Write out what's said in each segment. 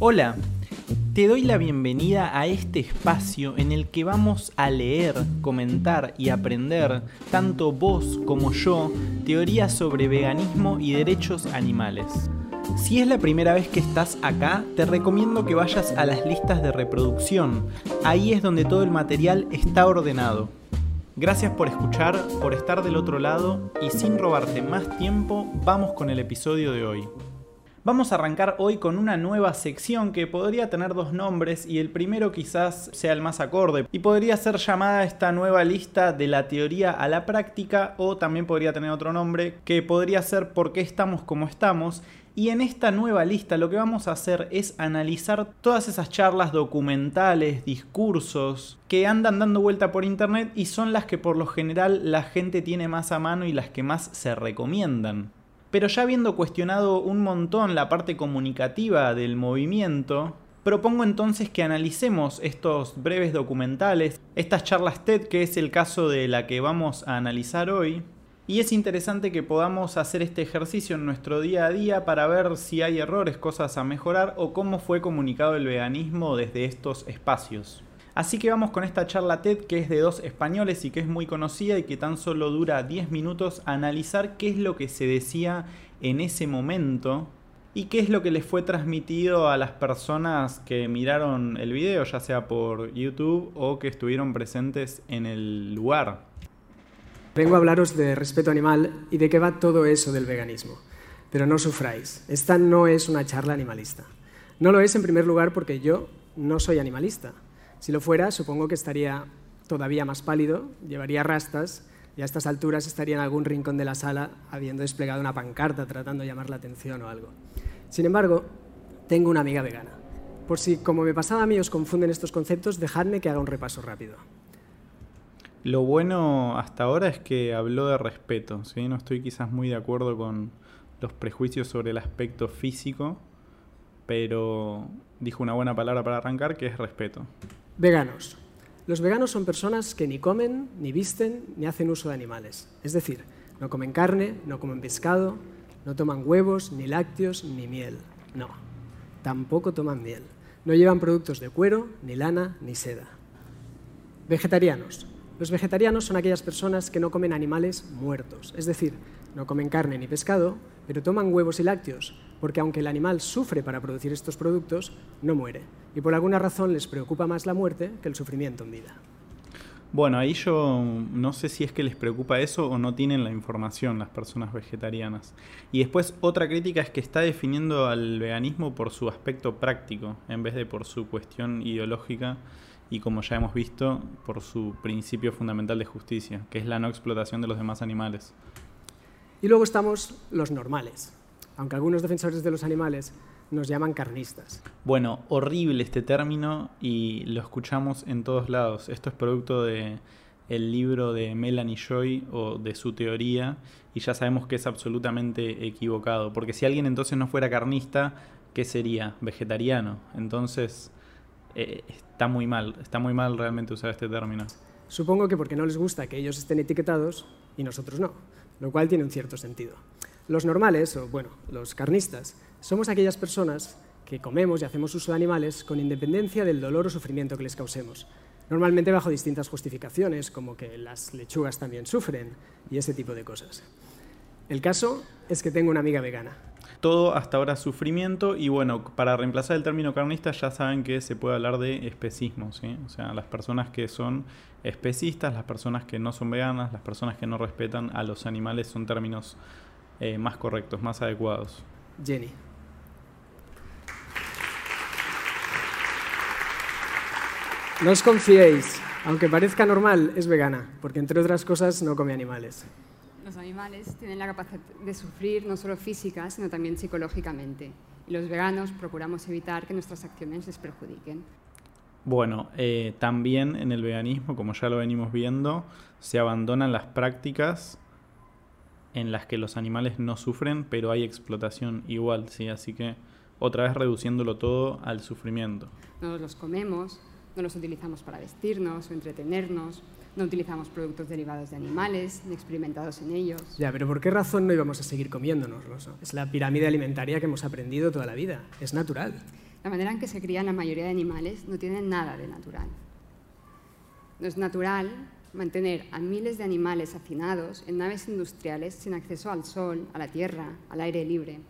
Hola, te doy la bienvenida a este espacio en el que vamos a leer, comentar y aprender, tanto vos como yo, teorías sobre veganismo y derechos animales. Si es la primera vez que estás acá, te recomiendo que vayas a las listas de reproducción. Ahí es donde todo el material está ordenado. Gracias por escuchar, por estar del otro lado y sin robarte más tiempo, vamos con el episodio de hoy. Vamos a arrancar hoy con una nueva sección que podría tener dos nombres y el primero quizás sea el más acorde y podría ser llamada esta nueva lista de la teoría a la práctica o también podría tener otro nombre que podría ser por qué estamos como estamos y en esta nueva lista lo que vamos a hacer es analizar todas esas charlas documentales, discursos que andan dando vuelta por internet y son las que por lo general la gente tiene más a mano y las que más se recomiendan. Pero ya habiendo cuestionado un montón la parte comunicativa del movimiento, propongo entonces que analicemos estos breves documentales, estas charlas TED, que es el caso de la que vamos a analizar hoy, y es interesante que podamos hacer este ejercicio en nuestro día a día para ver si hay errores, cosas a mejorar o cómo fue comunicado el veganismo desde estos espacios. Así que vamos con esta charla TED que es de dos españoles y que es muy conocida y que tan solo dura 10 minutos a analizar qué es lo que se decía en ese momento y qué es lo que les fue transmitido a las personas que miraron el video, ya sea por YouTube o que estuvieron presentes en el lugar. Vengo a hablaros de respeto animal y de qué va todo eso del veganismo. Pero no sufráis, esta no es una charla animalista. No lo es en primer lugar porque yo no soy animalista. Si lo fuera, supongo que estaría todavía más pálido, llevaría rastas y a estas alturas estaría en algún rincón de la sala habiendo desplegado una pancarta tratando de llamar la atención o algo. Sin embargo, tengo una amiga vegana. Por si, como me pasaba a mí, os confunden estos conceptos, dejadme que haga un repaso rápido. Lo bueno hasta ahora es que habló de respeto, ¿sí? No estoy quizás muy de acuerdo con los prejuicios sobre el aspecto físico, pero dijo una buena palabra para arrancar que es respeto. Veganos. Los veganos son personas que ni comen, ni visten, ni hacen uso de animales. Es decir, no comen carne, no comen pescado, no toman huevos, ni lácteos, ni miel. No, tampoco toman miel. No llevan productos de cuero, ni lana, ni seda. Vegetarianos. Los vegetarianos son aquellas personas que no comen animales muertos, es decir, no comen carne ni pescado, pero toman huevos y lácteos, porque aunque el animal sufre para producir estos productos, no muere. Y por alguna razón les preocupa más la muerte que el sufrimiento en vida. Bueno, ahí yo no sé si es que les preocupa eso o no tienen la información las personas vegetarianas. Y después otra crítica es que está definiendo al veganismo por su aspecto práctico en vez de por su cuestión ideológica y como ya hemos visto por su principio fundamental de justicia, que es la no explotación de los demás animales. Y luego estamos los normales, aunque algunos defensores de los animales nos llaman carnistas. Bueno, horrible este término y lo escuchamos en todos lados. Esto es producto de el libro de Melanie Joy o de su teoría y ya sabemos que es absolutamente equivocado, porque si alguien entonces no fuera carnista, ¿qué sería? Vegetariano. Entonces eh, está muy mal, está muy mal realmente usar este término. Supongo que porque no les gusta que ellos estén etiquetados y nosotros no lo cual tiene un cierto sentido. Los normales, o bueno, los carnistas, somos aquellas personas que comemos y hacemos uso de animales con independencia del dolor o sufrimiento que les causemos. Normalmente bajo distintas justificaciones, como que las lechugas también sufren y ese tipo de cosas. El caso es que tengo una amiga vegana. Todo hasta ahora sufrimiento y bueno, para reemplazar el término carnista ya saben que se puede hablar de especismo, ¿sí? O sea, las personas que son especistas, las personas que no son veganas, las personas que no respetan a los animales son términos eh, más correctos, más adecuados. Jenny. No os confiéis, aunque parezca normal, es vegana, porque entre otras cosas no come animales. Los animales tienen la capacidad de sufrir no solo física, sino también psicológicamente. Y los veganos procuramos evitar que nuestras acciones les perjudiquen. Bueno, eh, también en el veganismo, como ya lo venimos viendo, se abandonan las prácticas en las que los animales no sufren, pero hay explotación igual, ¿sí? Así que otra vez reduciéndolo todo al sufrimiento. No los comemos, no los utilizamos para vestirnos o entretenernos, no utilizamos productos derivados de animales ni experimentados en ellos. Ya, pero ¿por qué razón no íbamos a seguir comiéndonos? Es la pirámide alimentaria que hemos aprendido toda la vida. Es natural. La manera en que se crían la mayoría de animales no tiene nada de natural. No es natural mantener a miles de animales hacinados en naves industriales sin acceso al sol, a la tierra, al aire libre.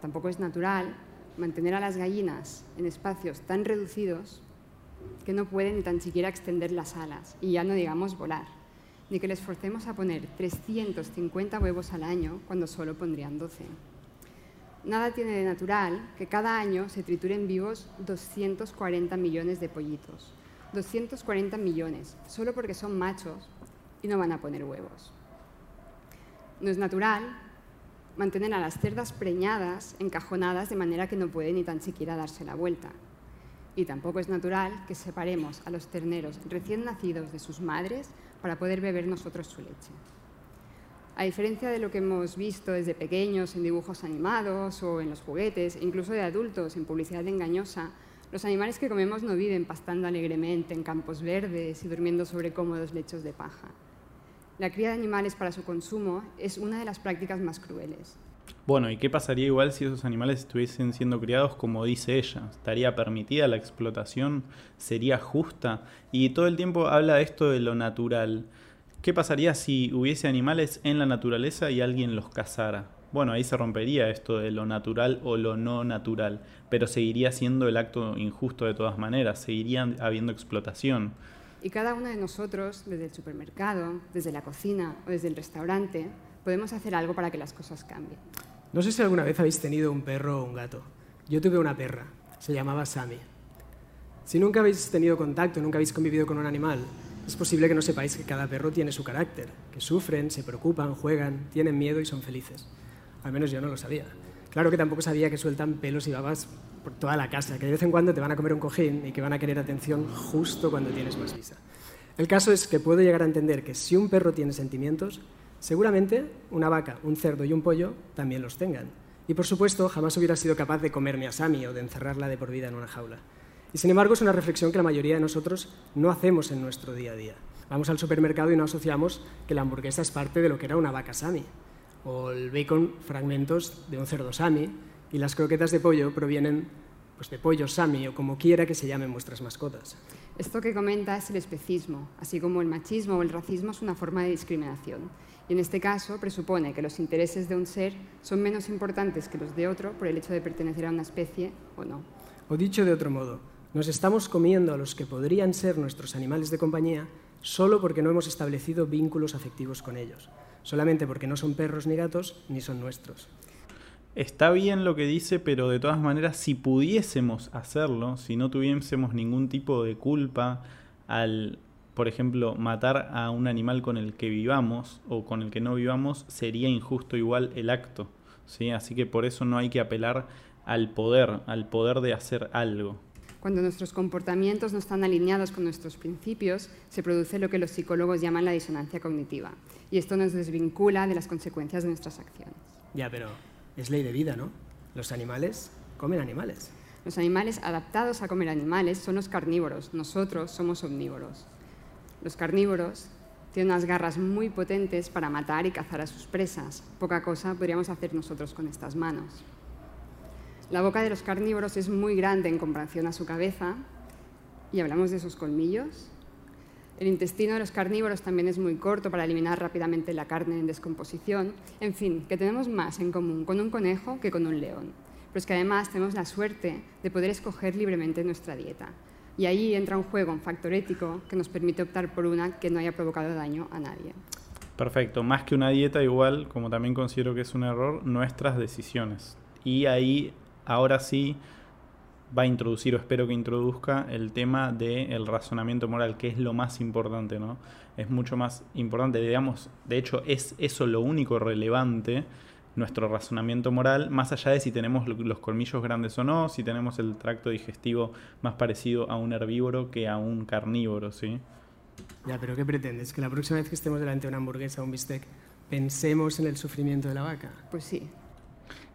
Tampoco es natural mantener a las gallinas en espacios tan reducidos que no pueden ni tan siquiera extender las alas, y ya no digamos volar, ni que les forcemos a poner 350 huevos al año cuando solo pondrían 12. Nada tiene de natural que cada año se trituren vivos 240 millones de pollitos, 240 millones, solo porque son machos y no van a poner huevos. No es natural mantener a las cerdas preñadas, encajonadas, de manera que no pueden ni tan siquiera darse la vuelta. Y tampoco es natural que separemos a los terneros recién nacidos de sus madres para poder beber nosotros su leche. A diferencia de lo que hemos visto desde pequeños en dibujos animados o en los juguetes, incluso de adultos en publicidad engañosa, los animales que comemos no viven pastando alegremente en campos verdes y durmiendo sobre cómodos lechos de paja. La cría de animales para su consumo es una de las prácticas más crueles. Bueno, ¿y qué pasaría igual si esos animales estuviesen siendo criados como dice ella? ¿Estaría permitida la explotación? ¿Sería justa? Y todo el tiempo habla de esto de lo natural. ¿Qué pasaría si hubiese animales en la naturaleza y alguien los cazara? Bueno, ahí se rompería esto de lo natural o lo no natural, pero seguiría siendo el acto injusto de todas maneras, seguiría habiendo explotación. Y cada uno de nosotros, desde el supermercado, desde la cocina o desde el restaurante, podemos hacer algo para que las cosas cambien. No sé si alguna vez habéis tenido un perro o un gato. Yo tuve una perra, se llamaba Sammy. Si nunca habéis tenido contacto, nunca habéis convivido con un animal, es posible que no sepáis que cada perro tiene su carácter, que sufren, se preocupan, juegan, tienen miedo y son felices. Al menos yo no lo sabía. Claro que tampoco sabía que sueltan pelos y babas por toda la casa, que de vez en cuando te van a comer un cojín y que van a querer atención justo cuando tienes más prisa. El caso es que puedo llegar a entender que si un perro tiene sentimientos, seguramente una vaca, un cerdo y un pollo también los tengan. Y por supuesto, jamás hubiera sido capaz de comerme a Sammy o de encerrarla de por vida en una jaula. Y sin embargo, es una reflexión que la mayoría de nosotros no hacemos en nuestro día a día. Vamos al supermercado y no asociamos que la hamburguesa es parte de lo que era una vaca Sammy o el bacon fragmentos de un cerdo sami y las croquetas de pollo provienen pues, de pollo sami o como quiera que se llamen vuestras mascotas. Esto que comenta es el especismo, así como el machismo o el racismo es una forma de discriminación. Y en este caso presupone que los intereses de un ser son menos importantes que los de otro por el hecho de pertenecer a una especie o no. O dicho de otro modo, nos estamos comiendo a los que podrían ser nuestros animales de compañía solo porque no hemos establecido vínculos afectivos con ellos solamente porque no son perros ni gatos ni son nuestros. Está bien lo que dice, pero de todas maneras, si pudiésemos hacerlo, si no tuviésemos ningún tipo de culpa al, por ejemplo, matar a un animal con el que vivamos o con el que no vivamos, sería injusto igual el acto. ¿sí? Así que por eso no hay que apelar al poder, al poder de hacer algo. Cuando nuestros comportamientos no están alineados con nuestros principios, se produce lo que los psicólogos llaman la disonancia cognitiva. Y esto nos desvincula de las consecuencias de nuestras acciones. Ya, pero es ley de vida, ¿no? Los animales comen animales. Los animales adaptados a comer animales son los carnívoros, nosotros somos omnívoros. Los carnívoros tienen unas garras muy potentes para matar y cazar a sus presas. Poca cosa podríamos hacer nosotros con estas manos. La boca de los carnívoros es muy grande en comparación a su cabeza y hablamos de esos colmillos. El intestino de los carnívoros también es muy corto para eliminar rápidamente la carne en descomposición. En fin, que tenemos más en común con un conejo que con un león. Pero es que además tenemos la suerte de poder escoger libremente nuestra dieta. Y ahí entra un juego, un factor ético, que nos permite optar por una que no haya provocado daño a nadie. Perfecto, más que una dieta igual, como también considero que es un error, nuestras decisiones. Y ahí ahora sí va a introducir o espero que introduzca el tema del razonamiento moral, que es lo más importante, ¿no? Es mucho más importante, digamos, de hecho es eso lo único relevante, nuestro razonamiento moral, más allá de si tenemos los colmillos grandes o no, si tenemos el tracto digestivo más parecido a un herbívoro que a un carnívoro, ¿sí? Ya, pero ¿qué pretendes? ¿Que la próxima vez que estemos delante de una hamburguesa o un bistec pensemos en el sufrimiento de la vaca? Pues sí,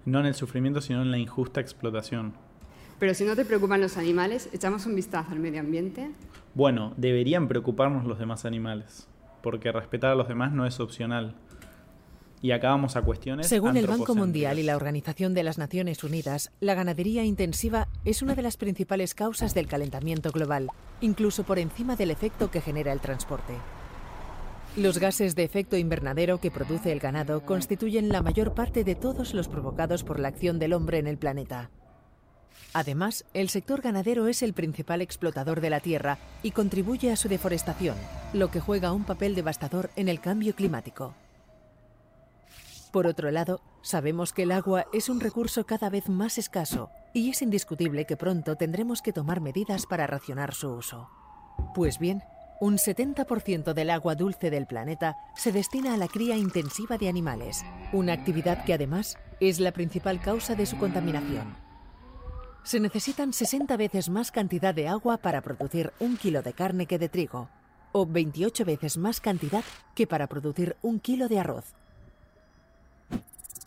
no en el sufrimiento, sino en la injusta explotación. Pero si no te preocupan los animales, echamos un vistazo al medio ambiente. Bueno, deberían preocuparnos los demás animales, porque respetar a los demás no es opcional. Y acá vamos a cuestiones. Según el Banco Mundial y la Organización de las Naciones Unidas, la ganadería intensiva es una de las principales causas del calentamiento global, incluso por encima del efecto que genera el transporte. Los gases de efecto invernadero que produce el ganado constituyen la mayor parte de todos los provocados por la acción del hombre en el planeta. Además, el sector ganadero es el principal explotador de la tierra y contribuye a su deforestación, lo que juega un papel devastador en el cambio climático. Por otro lado, sabemos que el agua es un recurso cada vez más escaso y es indiscutible que pronto tendremos que tomar medidas para racionar su uso. Pues bien, un 70% del agua dulce del planeta se destina a la cría intensiva de animales, una actividad que además es la principal causa de su contaminación. Se necesitan 60 veces más cantidad de agua para producir un kilo de carne que de trigo, o 28 veces más cantidad que para producir un kilo de arroz.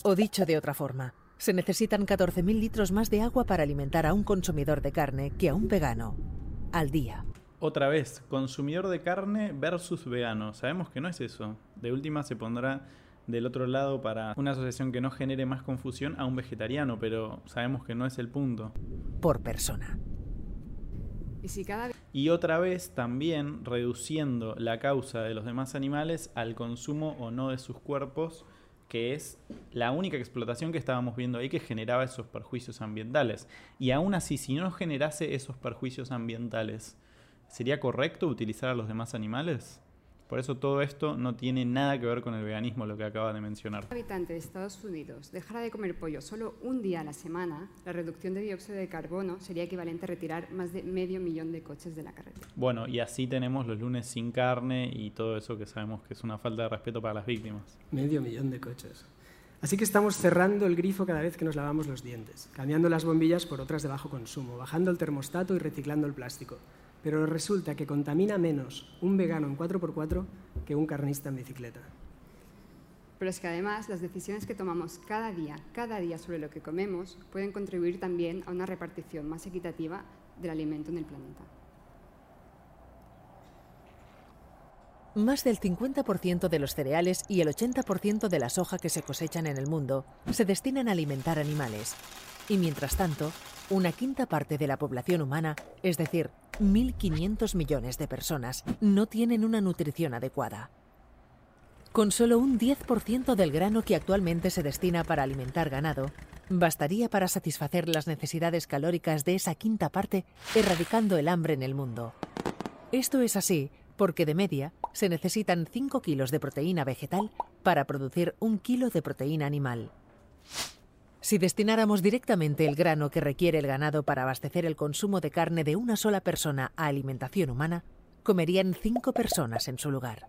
O dicho de otra forma, se necesitan 14.000 litros más de agua para alimentar a un consumidor de carne que a un vegano, al día. Otra vez, consumidor de carne versus vegano. Sabemos que no es eso. De última se pondrá del otro lado para una asociación que no genere más confusión a un vegetariano, pero sabemos que no es el punto. Por persona. Y, si cada... y otra vez también reduciendo la causa de los demás animales al consumo o no de sus cuerpos que es la única explotación que estábamos viendo ahí que generaba esos perjuicios ambientales. Y aún así, si no generase esos perjuicios ambientales, ¿sería correcto utilizar a los demás animales? Por eso todo esto no tiene nada que ver con el veganismo, lo que acaba de mencionar. Un habitante de Estados Unidos dejara de comer pollo solo un día a la semana, la reducción de dióxido de carbono sería equivalente a retirar más de medio millón de coches de la carretera. Bueno, y así tenemos los lunes sin carne y todo eso que sabemos que es una falta de respeto para las víctimas. Medio millón de coches. Así que estamos cerrando el grifo cada vez que nos lavamos los dientes, cambiando las bombillas por otras de bajo consumo, bajando el termostato y reciclando el plástico pero resulta que contamina menos un vegano en 4x4 que un carnista en bicicleta. Pero es que además las decisiones que tomamos cada día, cada día sobre lo que comemos, pueden contribuir también a una repartición más equitativa del alimento en el planeta. Más del 50% de los cereales y el 80% de la soja que se cosechan en el mundo se destinan a alimentar animales. Y mientras tanto, una quinta parte de la población humana, es decir, 1.500 millones de personas, no tienen una nutrición adecuada. Con solo un 10% del grano que actualmente se destina para alimentar ganado, bastaría para satisfacer las necesidades calóricas de esa quinta parte, erradicando el hambre en el mundo. Esto es así porque de media se necesitan 5 kilos de proteína vegetal para producir un kilo de proteína animal. Si destináramos directamente el grano que requiere el ganado para abastecer el consumo de carne de una sola persona a alimentación humana, comerían cinco personas en su lugar.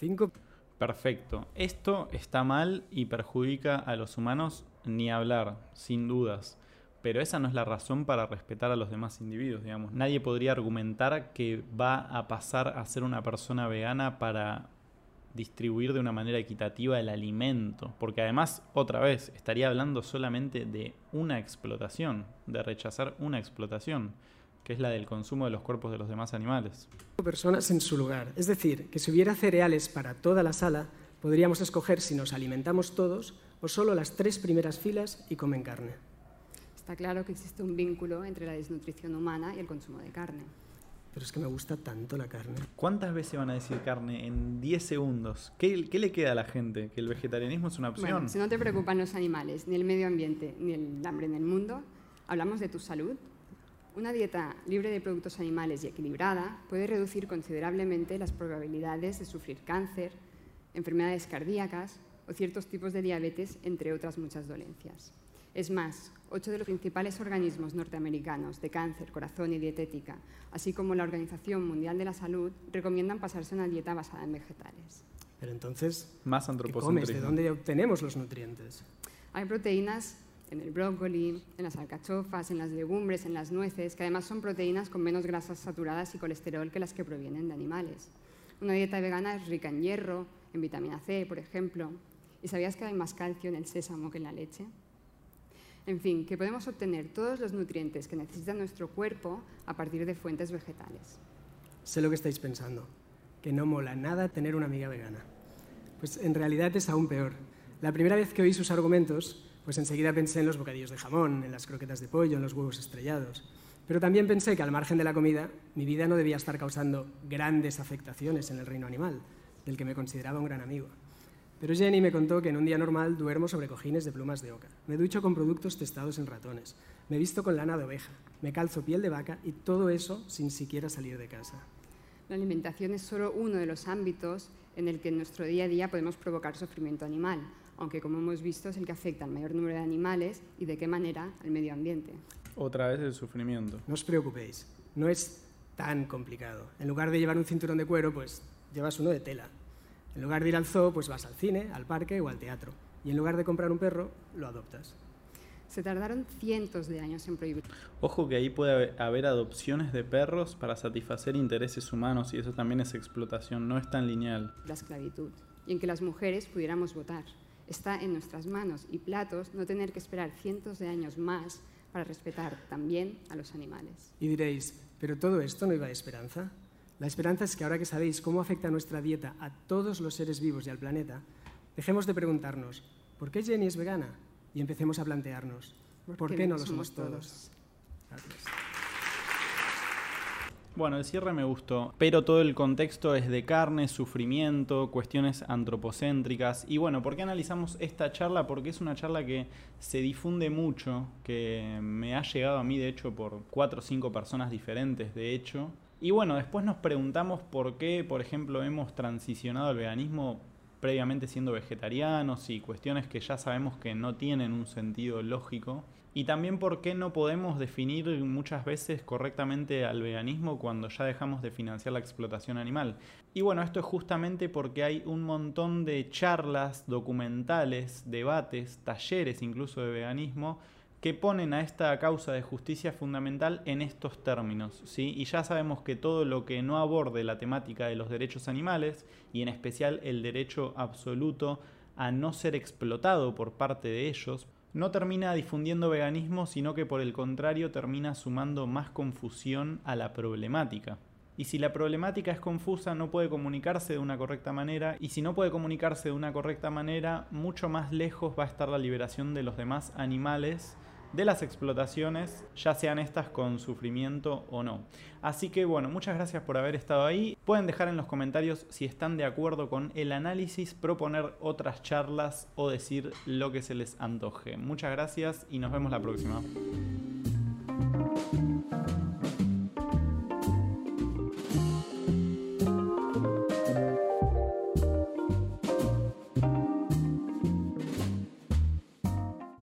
Cinco. Perfecto. Esto está mal y perjudica a los humanos ni hablar, sin dudas. Pero esa no es la razón para respetar a los demás individuos, digamos. Nadie podría argumentar que va a pasar a ser una persona vegana para distribuir de una manera equitativa el alimento, porque además, otra vez, estaría hablando solamente de una explotación, de rechazar una explotación, que es la del consumo de los cuerpos de los demás animales. Personas en su lugar, es decir, que si hubiera cereales para toda la sala, podríamos escoger si nos alimentamos todos o solo las tres primeras filas y comen carne. Está claro que existe un vínculo entre la desnutrición humana y el consumo de carne pero es que me gusta tanto la carne. ¿Cuántas veces van a decir carne en 10 segundos? ¿Qué, ¿Qué, le queda a la gente? ¿Que el vegetarianismo es una opción? Bueno, si no te preocupan los animales, ni el medio ambiente, ni el hambre en el mundo, hablamos de tu salud. Una dieta libre de productos animales y equilibrada puede reducir considerablemente las probabilidades de sufrir cáncer, enfermedades cardíacas o ciertos tipos de diabetes, entre otras muchas dolencias. Es más, ocho de los principales organismos norteamericanos de cáncer, corazón y dietética, así como la Organización Mundial de la Salud, recomiendan pasarse a una dieta basada en vegetales. Pero entonces, Más ¿qué comes? ¿De dónde obtenemos los nutrientes? Hay proteínas en el brócoli, en las alcachofas, en las legumbres, en las nueces, que además son proteínas con menos grasas saturadas y colesterol que las que provienen de animales. Una dieta vegana es rica en hierro, en vitamina C, por ejemplo. ¿Y sabías que hay más calcio en el sésamo que en la leche? En fin, que podemos obtener todos los nutrientes que necesita nuestro cuerpo a partir de fuentes vegetales. Sé lo que estáis pensando, que no mola nada tener una amiga vegana. Pues en realidad es aún peor. La primera vez que oí sus argumentos, pues enseguida pensé en los bocadillos de jamón, en las croquetas de pollo, en los huevos estrellados. Pero también pensé que al margen de la comida, mi vida no debía estar causando grandes afectaciones en el reino animal, del que me consideraba un gran amigo. Pero Jenny me contó que en un día normal duermo sobre cojines de plumas de oca, me ducho con productos testados en ratones, me visto con lana de oveja, me calzo piel de vaca y todo eso sin siquiera salir de casa. La alimentación es solo uno de los ámbitos en el que en nuestro día a día podemos provocar sufrimiento animal, aunque como hemos visto es el que afecta al mayor número de animales y de qué manera al medio ambiente. Otra vez el sufrimiento. No os preocupéis, no es tan complicado. En lugar de llevar un cinturón de cuero, pues llevas uno de tela. En lugar de ir al zoo, pues vas al cine, al parque o al teatro. Y en lugar de comprar un perro, lo adoptas. Se tardaron cientos de años en prohibir. Ojo que ahí puede haber adopciones de perros para satisfacer intereses humanos y eso también es explotación, no es tan lineal. La esclavitud y en que las mujeres pudiéramos votar. Está en nuestras manos y platos no tener que esperar cientos de años más para respetar también a los animales. Y diréis, ¿pero todo esto no iba de esperanza? La esperanza es que ahora que sabéis cómo afecta nuestra dieta a todos los seres vivos y al planeta, dejemos de preguntarnos, ¿por qué Jenny es vegana? Y empecemos a plantearnos, ¿por, qué, no lo somos, todos? Bueno, el cierre me gustó, pero todo el contexto es de carne, sufrimiento, cuestiones antropocéntricas. Y bueno, ¿por qué analizamos esta charla? Porque es una charla que se difunde mucho, que me ha llegado a mí, de hecho, por cuatro o cinco personas diferentes, de hecho. Y bueno, después nos preguntamos por qué, por ejemplo, hemos transicionado al veganismo previamente siendo vegetarianos y cuestiones que ya sabemos que no tienen un sentido lógico. Y también por qué no podemos definir muchas veces correctamente al veganismo cuando ya dejamos de financiar la explotación animal. Y bueno, esto es justamente porque hay un montón de charlas, documentales, debates, talleres incluso de veganismo que ponen a esta causa de justicia fundamental en estos términos, ¿sí? Y ya sabemos que todo lo que no aborde la temática de los derechos animales, y en especial el derecho absoluto a no ser explotado por parte de ellos, no termina difundiendo veganismo, sino que por el contrario termina sumando más confusión a la problemática. Y si la problemática es confusa, no puede comunicarse de una correcta manera, y si no puede comunicarse de una correcta manera, mucho más lejos va a estar la liberación de los demás animales de las explotaciones, ya sean estas con sufrimiento o no. Así que bueno, muchas gracias por haber estado ahí. Pueden dejar en los comentarios si están de acuerdo con el análisis, proponer otras charlas o decir lo que se les antoje. Muchas gracias y nos vemos la próxima.